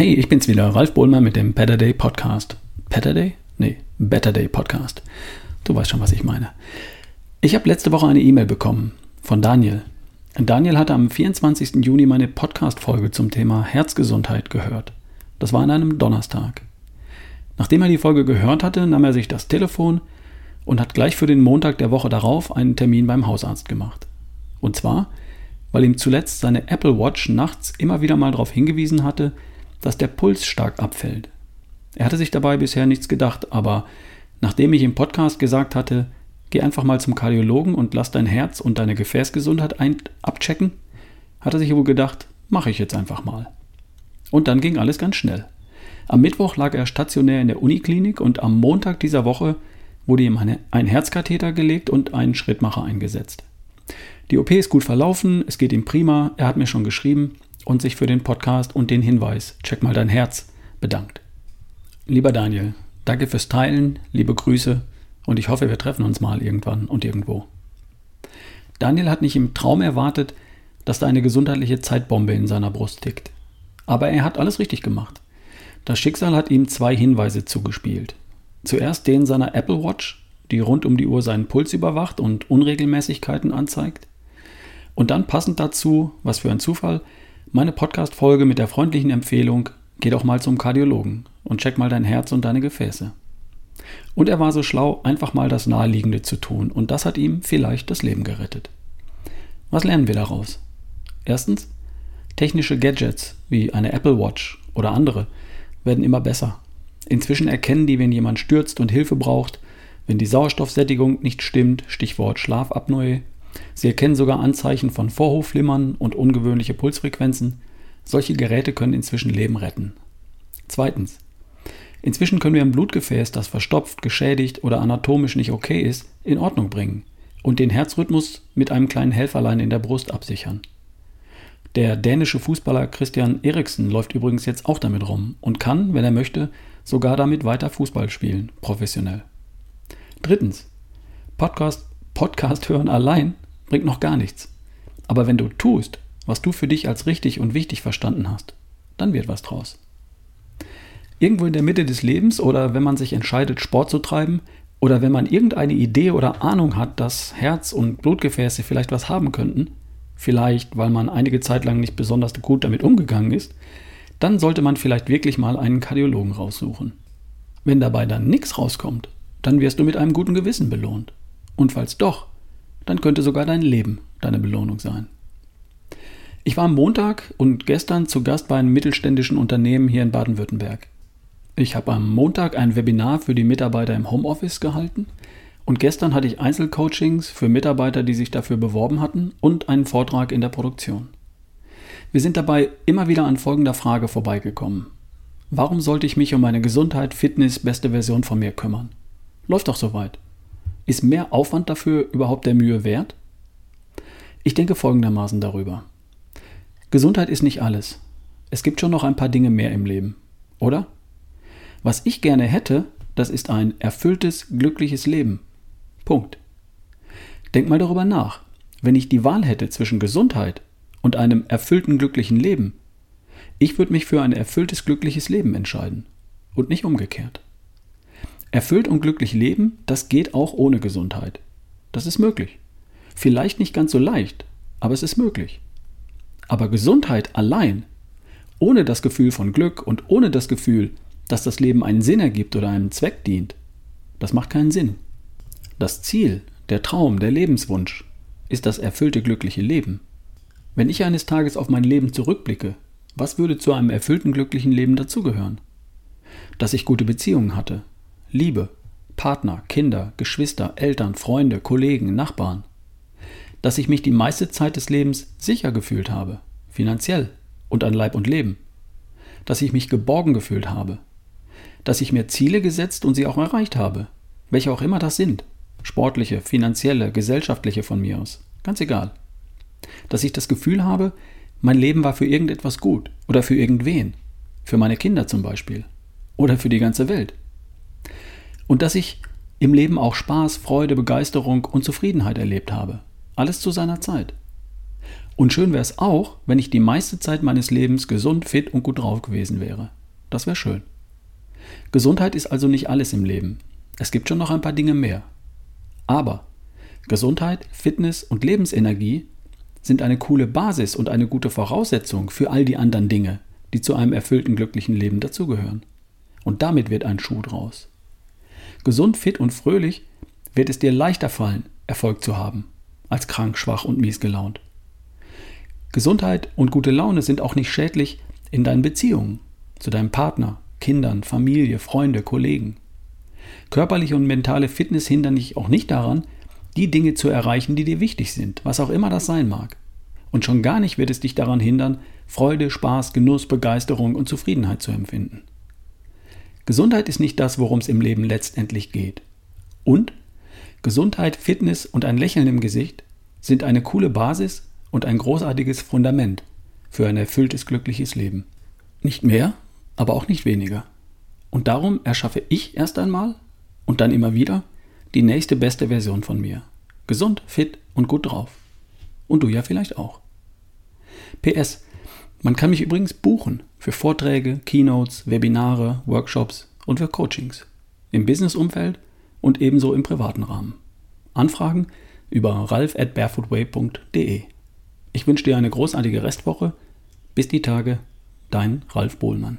Hey, ich bin's wieder, Ralf Bohlmann mit dem Better Day Podcast. Better Day? Nee, Better Day Podcast. Du weißt schon, was ich meine. Ich habe letzte Woche eine E-Mail bekommen von Daniel. Daniel hatte am 24. Juni meine Podcast-Folge zum Thema Herzgesundheit gehört. Das war an einem Donnerstag. Nachdem er die Folge gehört hatte, nahm er sich das Telefon und hat gleich für den Montag der Woche darauf einen Termin beim Hausarzt gemacht. Und zwar, weil ihm zuletzt seine Apple Watch nachts immer wieder mal darauf hingewiesen hatte, dass der Puls stark abfällt. Er hatte sich dabei bisher nichts gedacht, aber nachdem ich im Podcast gesagt hatte, geh einfach mal zum Kardiologen und lass dein Herz und deine Gefäßgesundheit abchecken, hat er sich wohl gedacht, mache ich jetzt einfach mal. Und dann ging alles ganz schnell. Am Mittwoch lag er stationär in der Uniklinik und am Montag dieser Woche wurde ihm ein Herzkatheter gelegt und ein Schrittmacher eingesetzt. Die OP ist gut verlaufen, es geht ihm prima, er hat mir schon geschrieben und sich für den Podcast und den Hinweis, check mal dein Herz, bedankt. Lieber Daniel, danke fürs Teilen, liebe Grüße und ich hoffe, wir treffen uns mal irgendwann und irgendwo. Daniel hat nicht im Traum erwartet, dass da eine gesundheitliche Zeitbombe in seiner Brust tickt. Aber er hat alles richtig gemacht. Das Schicksal hat ihm zwei Hinweise zugespielt. Zuerst den seiner Apple Watch, die rund um die Uhr seinen Puls überwacht und Unregelmäßigkeiten anzeigt. Und dann passend dazu, was für ein Zufall, meine Podcast-Folge mit der freundlichen Empfehlung: Geh doch mal zum Kardiologen und check mal dein Herz und deine Gefäße. Und er war so schlau, einfach mal das Naheliegende zu tun, und das hat ihm vielleicht das Leben gerettet. Was lernen wir daraus? Erstens, technische Gadgets wie eine Apple Watch oder andere werden immer besser. Inzwischen erkennen die, wenn jemand stürzt und Hilfe braucht, wenn die Sauerstoffsättigung nicht stimmt, Stichwort Schlafapnoe, Sie erkennen sogar Anzeichen von Vorhofflimmern und ungewöhnliche Pulsfrequenzen. Solche Geräte können inzwischen Leben retten. Zweitens. Inzwischen können wir ein Blutgefäß, das verstopft, geschädigt oder anatomisch nicht okay ist, in Ordnung bringen und den Herzrhythmus mit einem kleinen Helferlein in der Brust absichern. Der dänische Fußballer Christian Eriksen läuft übrigens jetzt auch damit rum und kann, wenn er möchte, sogar damit weiter Fußball spielen, professionell. Drittens. Podcast, Podcast hören allein bringt noch gar nichts. Aber wenn du tust, was du für dich als richtig und wichtig verstanden hast, dann wird was draus. Irgendwo in der Mitte des Lebens oder wenn man sich entscheidet, Sport zu treiben oder wenn man irgendeine Idee oder Ahnung hat, dass Herz und Blutgefäße vielleicht was haben könnten, vielleicht weil man einige Zeit lang nicht besonders gut damit umgegangen ist, dann sollte man vielleicht wirklich mal einen Kardiologen raussuchen. Wenn dabei dann nichts rauskommt, dann wirst du mit einem guten Gewissen belohnt. Und falls doch, dann könnte sogar dein Leben deine Belohnung sein. Ich war am Montag und gestern zu Gast bei einem mittelständischen Unternehmen hier in Baden-Württemberg. Ich habe am Montag ein Webinar für die Mitarbeiter im Homeoffice gehalten und gestern hatte ich Einzelcoachings für Mitarbeiter, die sich dafür beworben hatten und einen Vortrag in der Produktion. Wir sind dabei immer wieder an folgender Frage vorbeigekommen. Warum sollte ich mich um meine Gesundheit, Fitness, beste Version von mir kümmern? Läuft doch soweit. Ist mehr Aufwand dafür überhaupt der Mühe wert? Ich denke folgendermaßen darüber. Gesundheit ist nicht alles. Es gibt schon noch ein paar Dinge mehr im Leben, oder? Was ich gerne hätte, das ist ein erfülltes, glückliches Leben. Punkt. Denk mal darüber nach. Wenn ich die Wahl hätte zwischen Gesundheit und einem erfüllten, glücklichen Leben, ich würde mich für ein erfülltes, glückliches Leben entscheiden und nicht umgekehrt. Erfüllt und glücklich leben, das geht auch ohne Gesundheit. Das ist möglich. Vielleicht nicht ganz so leicht, aber es ist möglich. Aber Gesundheit allein, ohne das Gefühl von Glück und ohne das Gefühl, dass das Leben einen Sinn ergibt oder einem Zweck dient, das macht keinen Sinn. Das Ziel, der Traum, der Lebenswunsch ist das erfüllte glückliche Leben. Wenn ich eines Tages auf mein Leben zurückblicke, was würde zu einem erfüllten glücklichen Leben dazugehören? Dass ich gute Beziehungen hatte, Liebe, Partner, Kinder, Geschwister, Eltern, Freunde, Kollegen, Nachbarn. Dass ich mich die meiste Zeit des Lebens sicher gefühlt habe, finanziell und an Leib und Leben. Dass ich mich geborgen gefühlt habe. Dass ich mir Ziele gesetzt und sie auch erreicht habe, welche auch immer das sind. Sportliche, finanzielle, gesellschaftliche von mir aus. Ganz egal. Dass ich das Gefühl habe, mein Leben war für irgendetwas gut oder für irgendwen. Für meine Kinder zum Beispiel. Oder für die ganze Welt. Und dass ich im Leben auch Spaß, Freude, Begeisterung und Zufriedenheit erlebt habe. Alles zu seiner Zeit. Und schön wäre es auch, wenn ich die meiste Zeit meines Lebens gesund, fit und gut drauf gewesen wäre. Das wäre schön. Gesundheit ist also nicht alles im Leben. Es gibt schon noch ein paar Dinge mehr. Aber Gesundheit, Fitness und Lebensenergie sind eine coole Basis und eine gute Voraussetzung für all die anderen Dinge, die zu einem erfüllten, glücklichen Leben dazugehören. Und damit wird ein Schuh draus. Gesund, fit und fröhlich wird es dir leichter fallen, Erfolg zu haben, als krank, schwach und mies gelaunt. Gesundheit und gute Laune sind auch nicht schädlich in deinen Beziehungen zu deinem Partner, Kindern, Familie, Freunde, Kollegen. Körperliche und mentale Fitness hindern dich auch nicht daran, die Dinge zu erreichen, die dir wichtig sind, was auch immer das sein mag. Und schon gar nicht wird es dich daran hindern, Freude, Spaß, Genuss, Begeisterung und Zufriedenheit zu empfinden. Gesundheit ist nicht das, worum es im Leben letztendlich geht. Und Gesundheit, Fitness und ein Lächeln im Gesicht sind eine coole Basis und ein großartiges Fundament für ein erfülltes, glückliches Leben. Nicht mehr, aber auch nicht weniger. Und darum erschaffe ich erst einmal und dann immer wieder die nächste beste Version von mir. Gesund, fit und gut drauf. Und du ja vielleicht auch. PS, man kann mich übrigens buchen für Vorträge, Keynotes, Webinare, Workshops und für Coachings. Im Businessumfeld und ebenso im privaten Rahmen. Anfragen über ralf at barefootway.de. Ich wünsche dir eine großartige Restwoche. Bis die Tage, dein Ralf Bohlmann.